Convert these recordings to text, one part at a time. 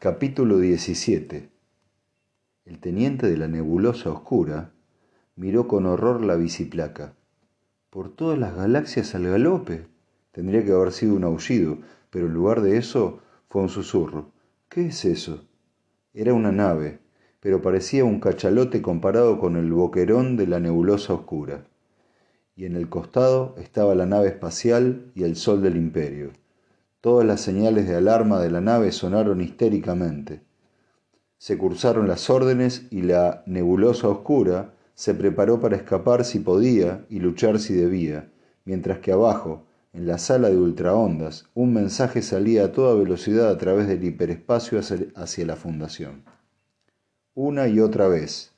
Capítulo 17 El teniente de la nebulosa oscura miró con horror la biciplaca. Por todas las galaxias al galope. Tendría que haber sido un aullido, pero en lugar de eso fue un susurro. ¿Qué es eso? Era una nave, pero parecía un cachalote comparado con el boquerón de la nebulosa oscura. Y en el costado estaba la nave espacial y el sol del imperio. Todas las señales de alarma de la nave sonaron histéricamente. Se cursaron las órdenes y la nebulosa oscura se preparó para escapar si podía y luchar si debía, mientras que abajo, en la sala de ultraondas, un mensaje salía a toda velocidad a través del hiperespacio hacia la fundación. Una y otra vez,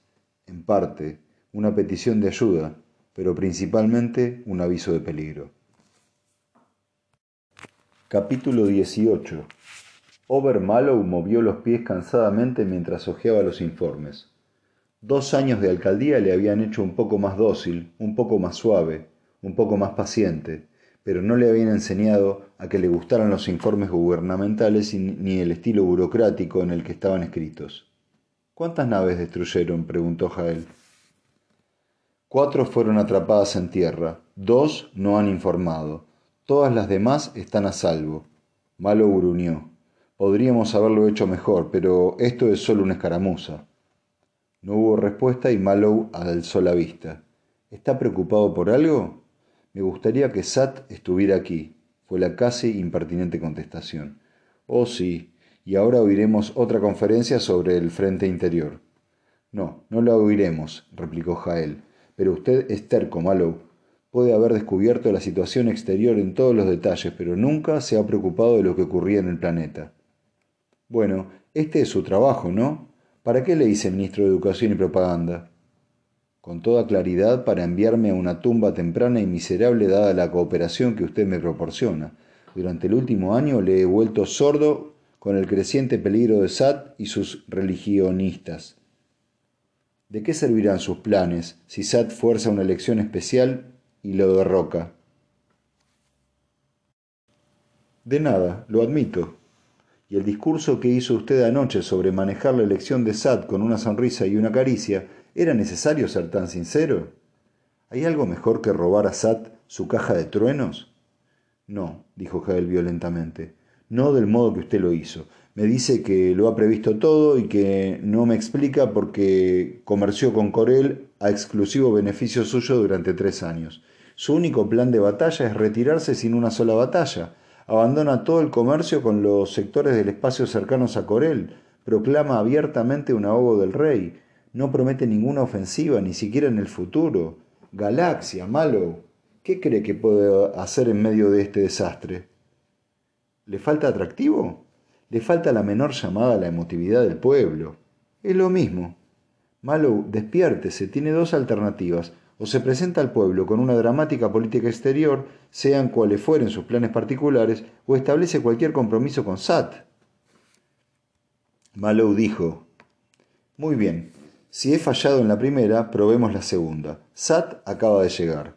en parte, una petición de ayuda, pero principalmente un aviso de peligro. Capítulo 18 Mallow movió los pies cansadamente mientras hojeaba los informes. Dos años de alcaldía le habían hecho un poco más dócil, un poco más suave, un poco más paciente, pero no le habían enseñado a que le gustaran los informes gubernamentales ni el estilo burocrático en el que estaban escritos. ¿Cuántas naves destruyeron? preguntó Jael. Cuatro fueron atrapadas en tierra, dos no han informado. Todas las demás están a salvo. Malo gruñó. Podríamos haberlo hecho mejor, pero esto es solo una escaramuza. No hubo respuesta y Mallow alzó la vista. ¿Está preocupado por algo? Me gustaría que Sat estuviera aquí, fue la casi impertinente contestación. Oh, sí, y ahora oiremos otra conferencia sobre el frente interior. No, no la oiremos, replicó Jael, pero usted es terco, Mallow. Puede haber descubierto la situación exterior en todos los detalles, pero nunca se ha preocupado de lo que ocurría en el planeta. Bueno, este es su trabajo, ¿no? ¿Para qué le hice ministro de Educación y Propaganda? Con toda claridad para enviarme a una tumba temprana y miserable dada la cooperación que usted me proporciona. Durante el último año le he vuelto sordo con el creciente peligro de Sat y sus religionistas. ¿De qué servirán sus planes si Sat fuerza una elección especial y lo derroca. De nada, lo admito. Y el discurso que hizo usted anoche sobre manejar la elección de Sad con una sonrisa y una caricia, ¿era necesario ser tan sincero? ¿Hay algo mejor que robar a Sad su caja de truenos? No, dijo Jael violentamente, no del modo que usted lo hizo. Me dice que lo ha previsto todo y que no me explica por qué comerció con Corel a exclusivo beneficio suyo durante tres años. Su único plan de batalla es retirarse sin una sola batalla. Abandona todo el comercio con los sectores del espacio cercanos a Corel. Proclama abiertamente un ahogo del rey. No promete ninguna ofensiva, ni siquiera en el futuro. Galaxia, malo. ¿Qué cree que puede hacer en medio de este desastre? ¿Le falta atractivo? Le falta la menor llamada a la emotividad del pueblo. Es lo mismo. Malo, despiértese, tiene dos alternativas o se presenta al pueblo con una dramática política exterior, sean cuales fueren sus planes particulares, o establece cualquier compromiso con SAT. Malou dijo, Muy bien, si he fallado en la primera, probemos la segunda. Sat acaba de llegar.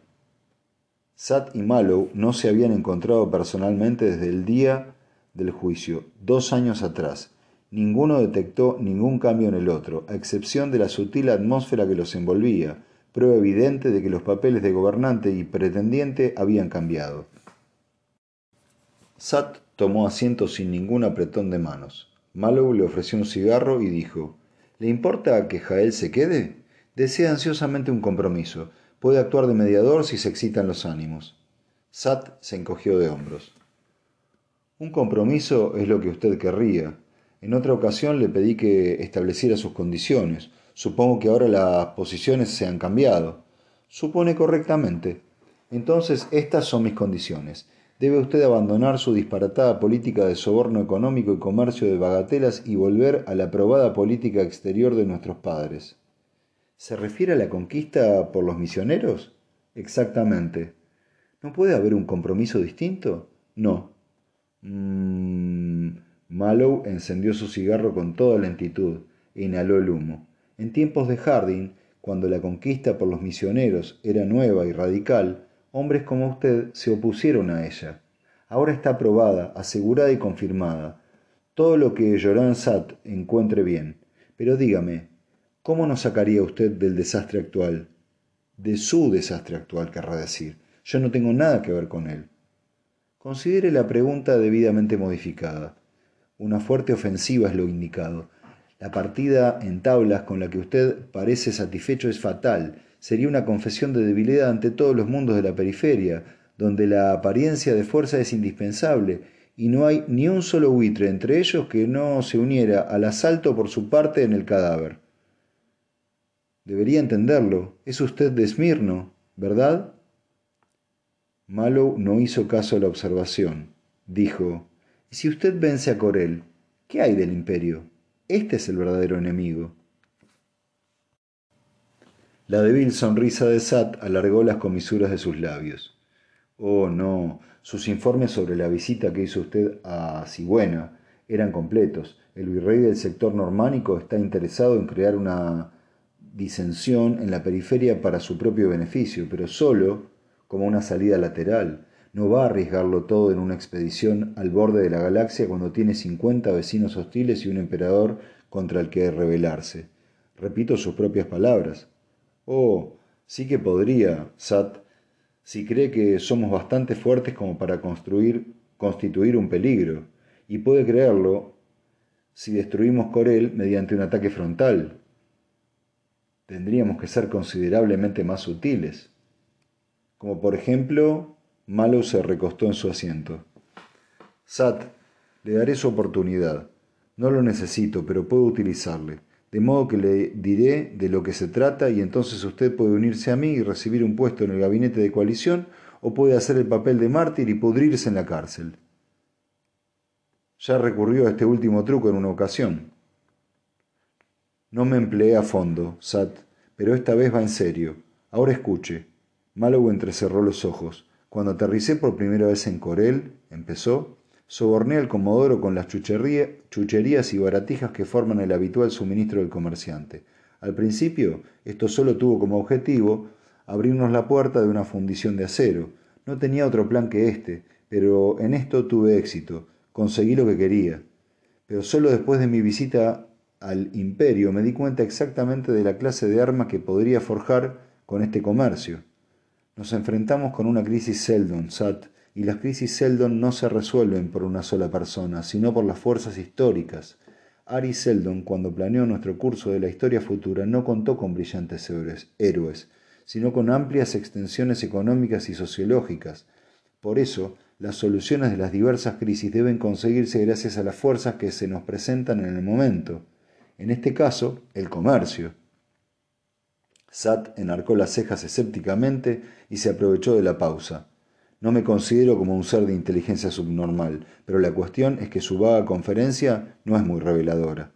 Sat y Malou no se habían encontrado personalmente desde el día del juicio, dos años atrás. Ninguno detectó ningún cambio en el otro, a excepción de la sutil atmósfera que los envolvía, prueba evidente de que los papeles de gobernante y pretendiente habían cambiado. Sat tomó asiento sin ningún apretón de manos. Mallow le ofreció un cigarro y dijo ¿Le importa que Jael se quede? Desea ansiosamente un compromiso. Puede actuar de mediador si se excitan los ánimos. Sat se encogió de hombros. Un compromiso es lo que usted querría. En otra ocasión le pedí que estableciera sus condiciones. Supongo que ahora las posiciones se han cambiado. Supone correctamente. Entonces, estas son mis condiciones. Debe usted abandonar su disparatada política de soborno económico y comercio de bagatelas y volver a la aprobada política exterior de nuestros padres. ¿Se refiere a la conquista por los misioneros? Exactamente. ¿No puede haber un compromiso distinto? No. Mmm. Mallow encendió su cigarro con toda lentitud e inhaló el humo. En tiempos de Harding, cuando la conquista por los misioneros era nueva y radical, hombres como usted se opusieron a ella. Ahora está aprobada, asegurada y confirmada. Todo lo que Joran Sat encuentre bien. Pero dígame, ¿cómo nos sacaría usted del desastre actual? De su desastre actual, querrá decir. Yo no tengo nada que ver con él. Considere la pregunta debidamente modificada. Una fuerte ofensiva es lo indicado. La partida en tablas con la que usted parece satisfecho es fatal. Sería una confesión de debilidad ante todos los mundos de la periferia, donde la apariencia de fuerza es indispensable, y no hay ni un solo buitre entre ellos que no se uniera al asalto por su parte en el cadáver. Debería entenderlo. Es usted de Esmirno, ¿verdad? Mallow no hizo caso a la observación. Dijo, ¿y si usted vence a Corel? ¿Qué hay del imperio? Este es el verdadero enemigo. La débil sonrisa de Sat alargó las comisuras de sus labios. Oh, no, sus informes sobre la visita que hizo usted a Sigüena eran completos. El virrey del sector normánico está interesado en crear una disensión en la periferia para su propio beneficio, pero solo como una salida lateral. No va a arriesgarlo todo en una expedición al borde de la galaxia cuando tiene 50 vecinos hostiles y un emperador contra el que rebelarse. Repito sus propias palabras. Oh, sí que podría, Sat, si cree que somos bastante fuertes como para construir, constituir un peligro, y puede creerlo si destruimos Corel mediante un ataque frontal. Tendríamos que ser considerablemente más sutiles. Como por ejemplo, Malo se recostó en su asiento. Sat, le daré su oportunidad. No lo necesito, pero puedo utilizarle de modo que le diré de lo que se trata y entonces usted puede unirse a mí y recibir un puesto en el gabinete de coalición o puede hacer el papel de mártir y pudrirse en la cárcel. Ya recurrió a este último truco en una ocasión. No me empleé a fondo, Sat, pero esta vez va en serio. Ahora escuche. Mallow entrecerró los ojos. Cuando aterricé por primera vez en Corel, empezó, soborné al comodoro con las chucherías y baratijas que forman el habitual suministro del comerciante. Al principio, esto solo tuvo como objetivo abrirnos la puerta de una fundición de acero. No tenía otro plan que este, pero en esto tuve éxito. Conseguí lo que quería. Pero solo después de mi visita al imperio me di cuenta exactamente de la clase de armas que podría forjar con este comercio. Nos enfrentamos con una crisis Seldon, Sat, y las crisis Seldon no se resuelven por una sola persona, sino por las fuerzas históricas. Ari Seldon, cuando planeó nuestro curso de la historia futura, no contó con brillantes héroes, sino con amplias extensiones económicas y sociológicas. Por eso, las soluciones de las diversas crisis deben conseguirse gracias a las fuerzas que se nos presentan en el momento. En este caso, el comercio. Sat enarcó las cejas escépticamente y se aprovechó de la pausa. No me considero como un ser de inteligencia subnormal, pero la cuestión es que su vaga conferencia no es muy reveladora.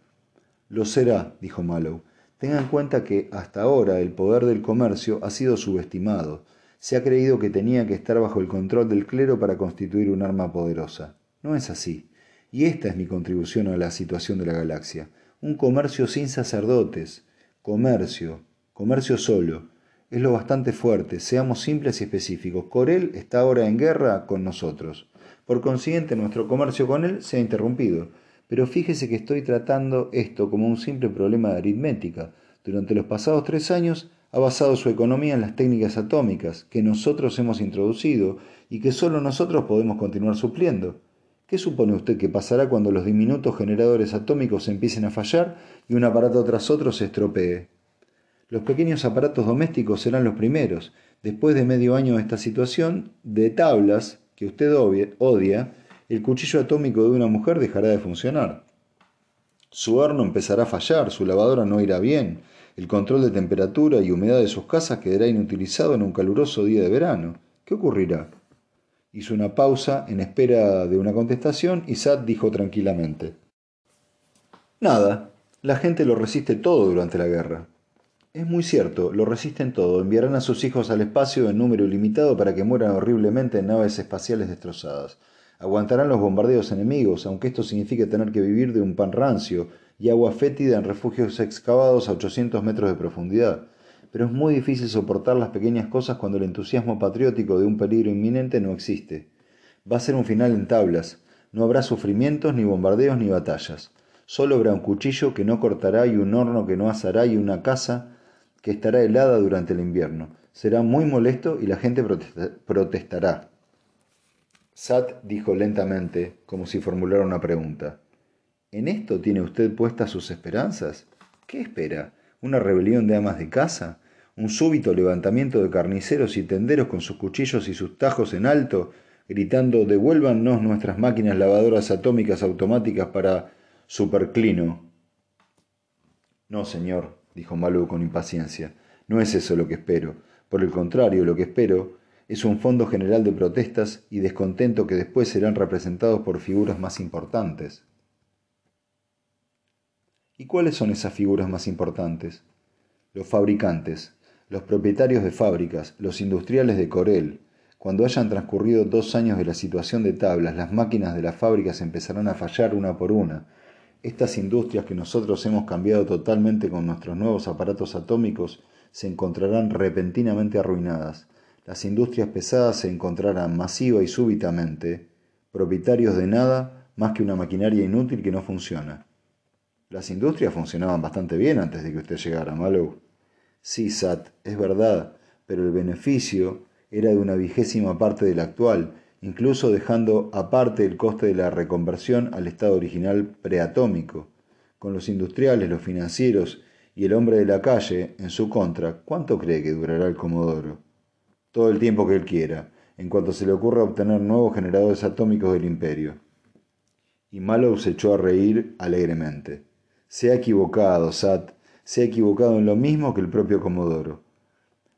Lo será, dijo Mallow. Tenga en cuenta que hasta ahora el poder del comercio ha sido subestimado. Se ha creído que tenía que estar bajo el control del clero para constituir un arma poderosa. No es así. Y esta es mi contribución a la situación de la galaxia. Un comercio sin sacerdotes. Comercio. Comercio solo es lo bastante fuerte, seamos simples y específicos. Corel está ahora en guerra con nosotros. Por consiguiente, nuestro comercio con él se ha interrumpido. Pero fíjese que estoy tratando esto como un simple problema de aritmética. Durante los pasados tres años ha basado su economía en las técnicas atómicas que nosotros hemos introducido y que solo nosotros podemos continuar supliendo. ¿Qué supone usted que pasará cuando los diminutos generadores atómicos empiecen a fallar y un aparato tras otro se estropee? Los pequeños aparatos domésticos serán los primeros. Después de medio año de esta situación, de tablas, que usted odia, el cuchillo atómico de una mujer dejará de funcionar. Su horno empezará a fallar, su lavadora no irá bien, el control de temperatura y humedad de sus casas quedará inutilizado en un caluroso día de verano. ¿Qué ocurrirá? Hizo una pausa en espera de una contestación y Sad dijo tranquilamente. Nada, la gente lo resiste todo durante la guerra. Es muy cierto, lo resisten todo. Enviarán a sus hijos al espacio en número ilimitado para que mueran horriblemente en naves espaciales destrozadas. Aguantarán los bombardeos enemigos, aunque esto signifique tener que vivir de un pan rancio y agua fétida en refugios excavados a 800 metros de profundidad. Pero es muy difícil soportar las pequeñas cosas cuando el entusiasmo patriótico de un peligro inminente no existe. Va a ser un final en tablas. no habrá sufrimientos, ni bombardeos, ni batallas. Solo habrá un cuchillo que no cortará y un horno que no asará y una casa que estará helada durante el invierno. Será muy molesto y la gente protestará. Sat dijo lentamente, como si formulara una pregunta. ¿En esto tiene usted puestas sus esperanzas? ¿Qué espera? ¿Una rebelión de amas de casa? ¿Un súbito levantamiento de carniceros y tenderos con sus cuchillos y sus tajos en alto, gritando devuélvannos nuestras máquinas lavadoras atómicas automáticas para superclino? No, señor, dijo Malou con impaciencia, no es eso lo que espero. Por el contrario, lo que espero es un fondo general de protestas y descontento que después serán representados por figuras más importantes. ¿Y cuáles son esas figuras más importantes? Los fabricantes, los propietarios de fábricas, los industriales de Corel. Cuando hayan transcurrido dos años de la situación de tablas, las máquinas de las fábricas empezarán a fallar una por una. Estas industrias que nosotros hemos cambiado totalmente con nuestros nuevos aparatos atómicos se encontrarán repentinamente arruinadas. Las industrias pesadas se encontrarán masiva y súbitamente propietarios de nada más que una maquinaria inútil que no funciona. Las industrias funcionaban bastante bien antes de que usted llegara, Malou. Sí, Sat, es verdad, pero el beneficio era de una vigésima parte del actual, incluso dejando aparte el coste de la reconversión al estado original preatómico. Con los industriales, los financieros y el hombre de la calle en su contra, ¿cuánto cree que durará el Comodoro? Todo el tiempo que él quiera, en cuanto se le ocurra obtener nuevos generadores atómicos del imperio. Y Malou se echó a reír alegremente. Se ha equivocado, Sat, se ha equivocado en lo mismo que el propio Comodoro.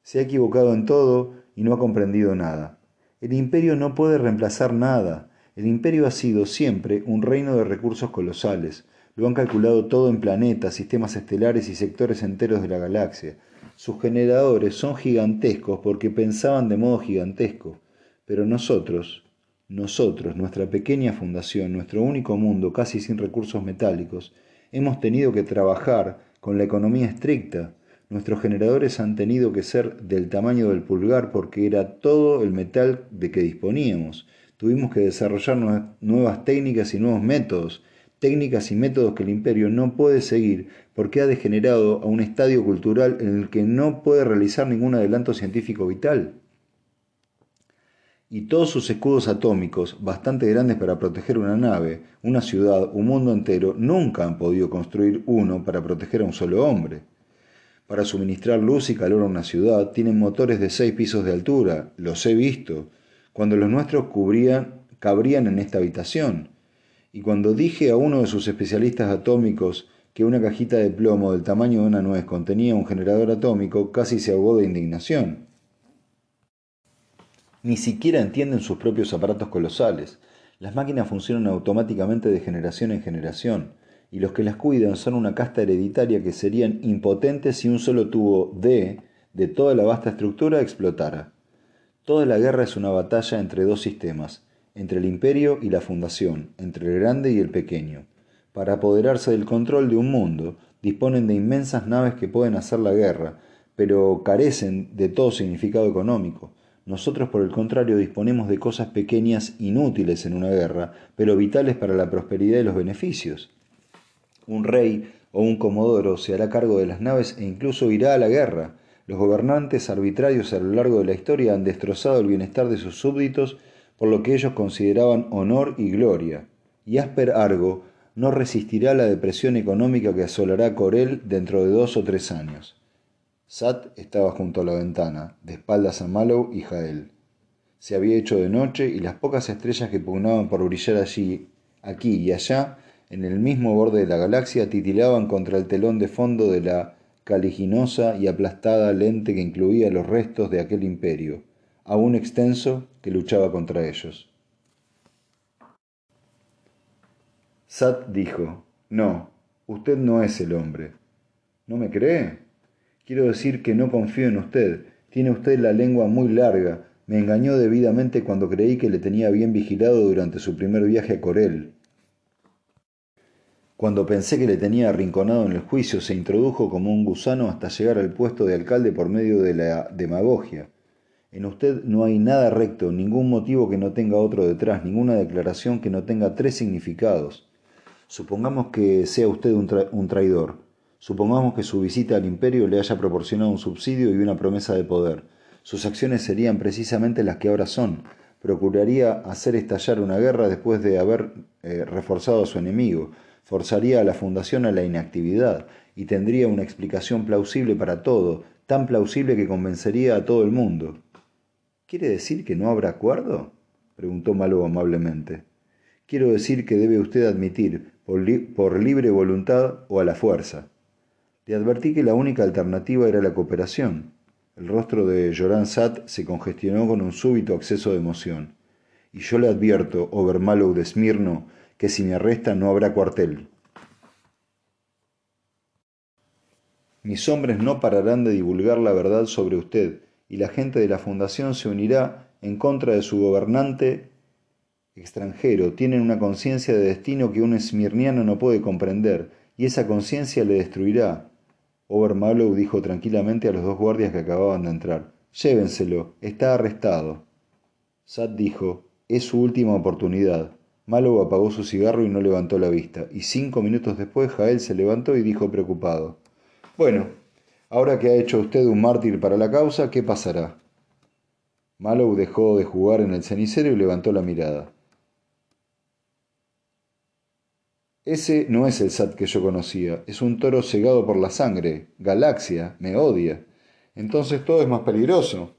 Se ha equivocado en todo y no ha comprendido nada. El imperio no puede reemplazar nada. El imperio ha sido siempre un reino de recursos colosales. Lo han calculado todo en planetas, sistemas estelares y sectores enteros de la galaxia. Sus generadores son gigantescos porque pensaban de modo gigantesco. Pero nosotros, nosotros, nuestra pequeña fundación, nuestro único mundo casi sin recursos metálicos, hemos tenido que trabajar con la economía estricta. Nuestros generadores han tenido que ser del tamaño del pulgar porque era todo el metal de que disponíamos. Tuvimos que desarrollar nuevas técnicas y nuevos métodos, técnicas y métodos que el imperio no puede seguir porque ha degenerado a un estadio cultural en el que no puede realizar ningún adelanto científico vital y todos sus escudos atómicos, bastante grandes para proteger una nave, una ciudad, un mundo entero, nunca han podido construir uno para proteger a un solo hombre. Para suministrar luz y calor a una ciudad tienen motores de seis pisos de altura, los he visto, cuando los nuestros cubrían, cabrían en esta habitación. Y cuando dije a uno de sus especialistas atómicos que una cajita de plomo del tamaño de una nuez contenía un generador atómico, casi se ahogó de indignación ni siquiera entienden sus propios aparatos colosales. Las máquinas funcionan automáticamente de generación en generación, y los que las cuidan son una casta hereditaria que serían impotentes si un solo tubo D de toda la vasta estructura explotara. Toda la guerra es una batalla entre dos sistemas, entre el imperio y la fundación, entre el grande y el pequeño. Para apoderarse del control de un mundo, disponen de inmensas naves que pueden hacer la guerra, pero carecen de todo significado económico. Nosotros, por el contrario, disponemos de cosas pequeñas inútiles en una guerra, pero vitales para la prosperidad y los beneficios. Un rey o un comodoro se hará cargo de las naves e incluso irá a la guerra. Los gobernantes arbitrarios a lo largo de la historia han destrozado el bienestar de sus súbditos por lo que ellos consideraban honor y gloria. Y Asper Argo no resistirá la depresión económica que asolará Corel dentro de dos o tres años. Sat estaba junto a la ventana, de espaldas a Mallow y Jael. Se había hecho de noche y las pocas estrellas que pugnaban por brillar allí, aquí y allá, en el mismo borde de la galaxia, titilaban contra el telón de fondo de la caliginosa y aplastada lente que incluía los restos de aquel imperio, aún extenso, que luchaba contra ellos. Sat dijo, No, usted no es el hombre. ¿No me cree? Quiero decir que no confío en usted. Tiene usted la lengua muy larga. Me engañó debidamente cuando creí que le tenía bien vigilado durante su primer viaje a Corel. Cuando pensé que le tenía arrinconado en el juicio, se introdujo como un gusano hasta llegar al puesto de alcalde por medio de la demagogia. En usted no hay nada recto, ningún motivo que no tenga otro detrás, ninguna declaración que no tenga tres significados. Supongamos que sea usted un, traidor. Supongamos que su visita al imperio le haya proporcionado un subsidio y una promesa de poder. Sus acciones serían precisamente las que ahora son. Procuraría hacer estallar una guerra después de haber eh, reforzado a su enemigo. Forzaría a la fundación a la inactividad y tendría una explicación plausible para todo, tan plausible que convencería a todo el mundo. ¿Quiere decir que no habrá acuerdo? preguntó Malo amablemente. Quiero decir que debe usted admitir, por, libre voluntad o a la fuerza. Le advertí que la única alternativa era la cooperación. El rostro de Joran Sat se congestionó con un súbito acceso de emoción. Y yo le advierto, Obermallow de Smirno, que si me arresta no habrá cuartel. Mis hombres no pararán de divulgar la verdad sobre usted, y la gente de la fundación se unirá en contra de su gobernante extranjero. Tienen una conciencia de destino que un esmirniano no puede comprender, y esa conciencia le destruirá. Obermallow dijo tranquilamente a los dos guardias que acababan de entrar. Llévenselo, está arrestado. Sat dijo, es su última oportunidad. Mallow apagó su cigarro y no levantó la vista, y cinco minutos después Jael se levantó y dijo preocupado. Bueno, Ahora que ha hecho usted un mártir para la causa, ¿qué pasará? Mallow dejó de jugar en el cenicero y levantó la mirada. Ese no es el Sat que yo conocía, es un toro cegado por la sangre, galaxia, me odia. Entonces todo es más peligroso.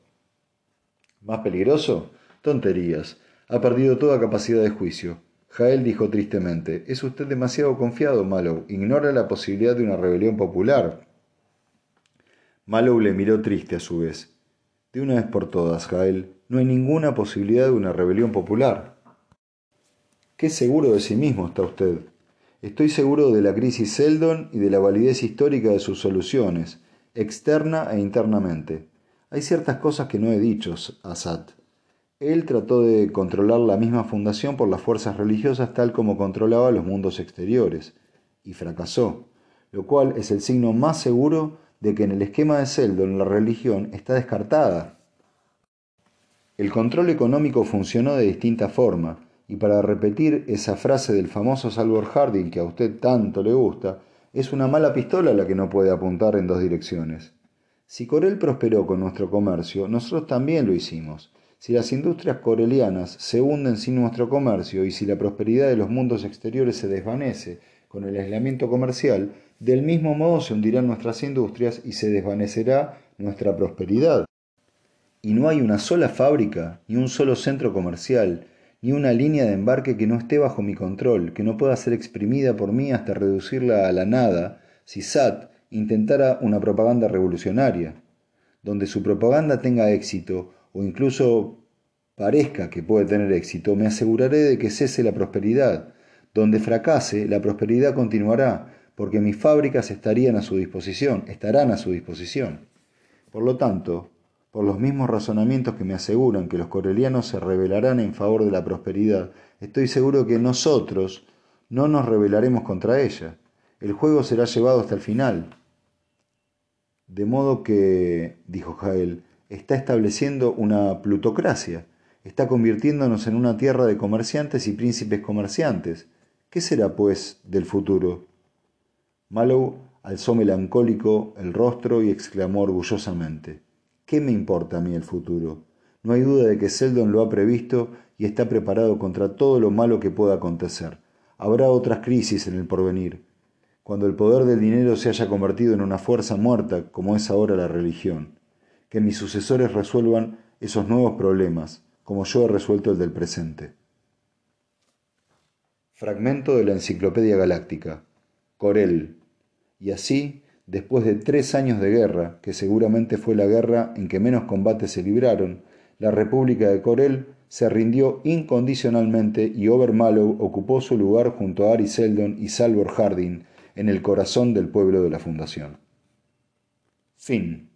¿Más peligroso? Tonterías. Ha perdido toda capacidad de juicio. Jael dijo tristemente, es usted demasiado confiado, Mallow. Ignora la posibilidad de una rebelión popular. Mallow le miró triste a su vez. De una vez por todas, Jael, no hay ninguna posibilidad de una rebelión popular. Qué seguro de sí mismo está usted. Estoy seguro de la crisis Seldon y de la validez histórica de sus soluciones, externa e internamente. Hay ciertas cosas que no he dicho, Assad. Él trató de controlar la misma fundación por las fuerzas religiosas tal como controlaba los mundos exteriores, y fracasó, lo cual es el signo más seguro de que en el esquema de Seldon la religión está descartada. El control económico funcionó de distinta forma, y para repetir esa frase del famoso Salvor Harding que a usted tanto le gusta, es una mala pistola la que no puede apuntar en dos direcciones. Si Corel prosperó con nuestro comercio, nosotros también lo hicimos. Si las industrias corelianas se hunden sin nuestro comercio y si la prosperidad de los mundos exteriores se desvanece con el aislamiento comercial, del mismo modo se hundirán nuestras industrias y se desvanecerá nuestra prosperidad. Y no hay una sola fábrica, ni un solo centro comercial, ni una línea de embarque que no esté bajo mi control, que no pueda ser exprimida por mí hasta reducirla a la nada, si SAT intentara una propaganda revolucionaria. Donde su propaganda tenga éxito, o incluso parezca que puede tener éxito, me aseguraré de que cese la prosperidad. Donde fracase, la prosperidad continuará, porque mis fábricas estarían a su disposición, estarán a su disposición. Por lo tanto, por los mismos razonamientos que me aseguran que los corelianos se rebelarán en favor de la prosperidad, estoy seguro que nosotros no nos rebelaremos contra ella. El juego será llevado hasta el final. De modo que, dijo Jael, está estableciendo una plutocracia, está convirtiéndonos en una tierra de comerciantes y príncipes comerciantes. ¿Qué será, pues, del futuro? Mallow alzó melancólico el rostro y exclamó orgullosamente ¿Qué me importa a mí el futuro? No hay duda de que Seldon lo ha previsto y está preparado contra todo lo malo que pueda acontecer. Habrá otras crisis en el porvenir, cuando el poder del dinero se haya convertido en una fuerza muerta como es ahora la religión. Que mis sucesores resuelvan esos nuevos problemas, como yo he resuelto el del presente. Fragmento de la Enciclopedia Galáctica. Corel, y así, después de tres años de guerra, que seguramente fue la guerra en que menos combates se libraron, la República de Corel se rindió incondicionalmente y Obermallow ocupó su lugar junto a Ari Seldon y Salvor Harding en el corazón del pueblo de la Fundación. Fin.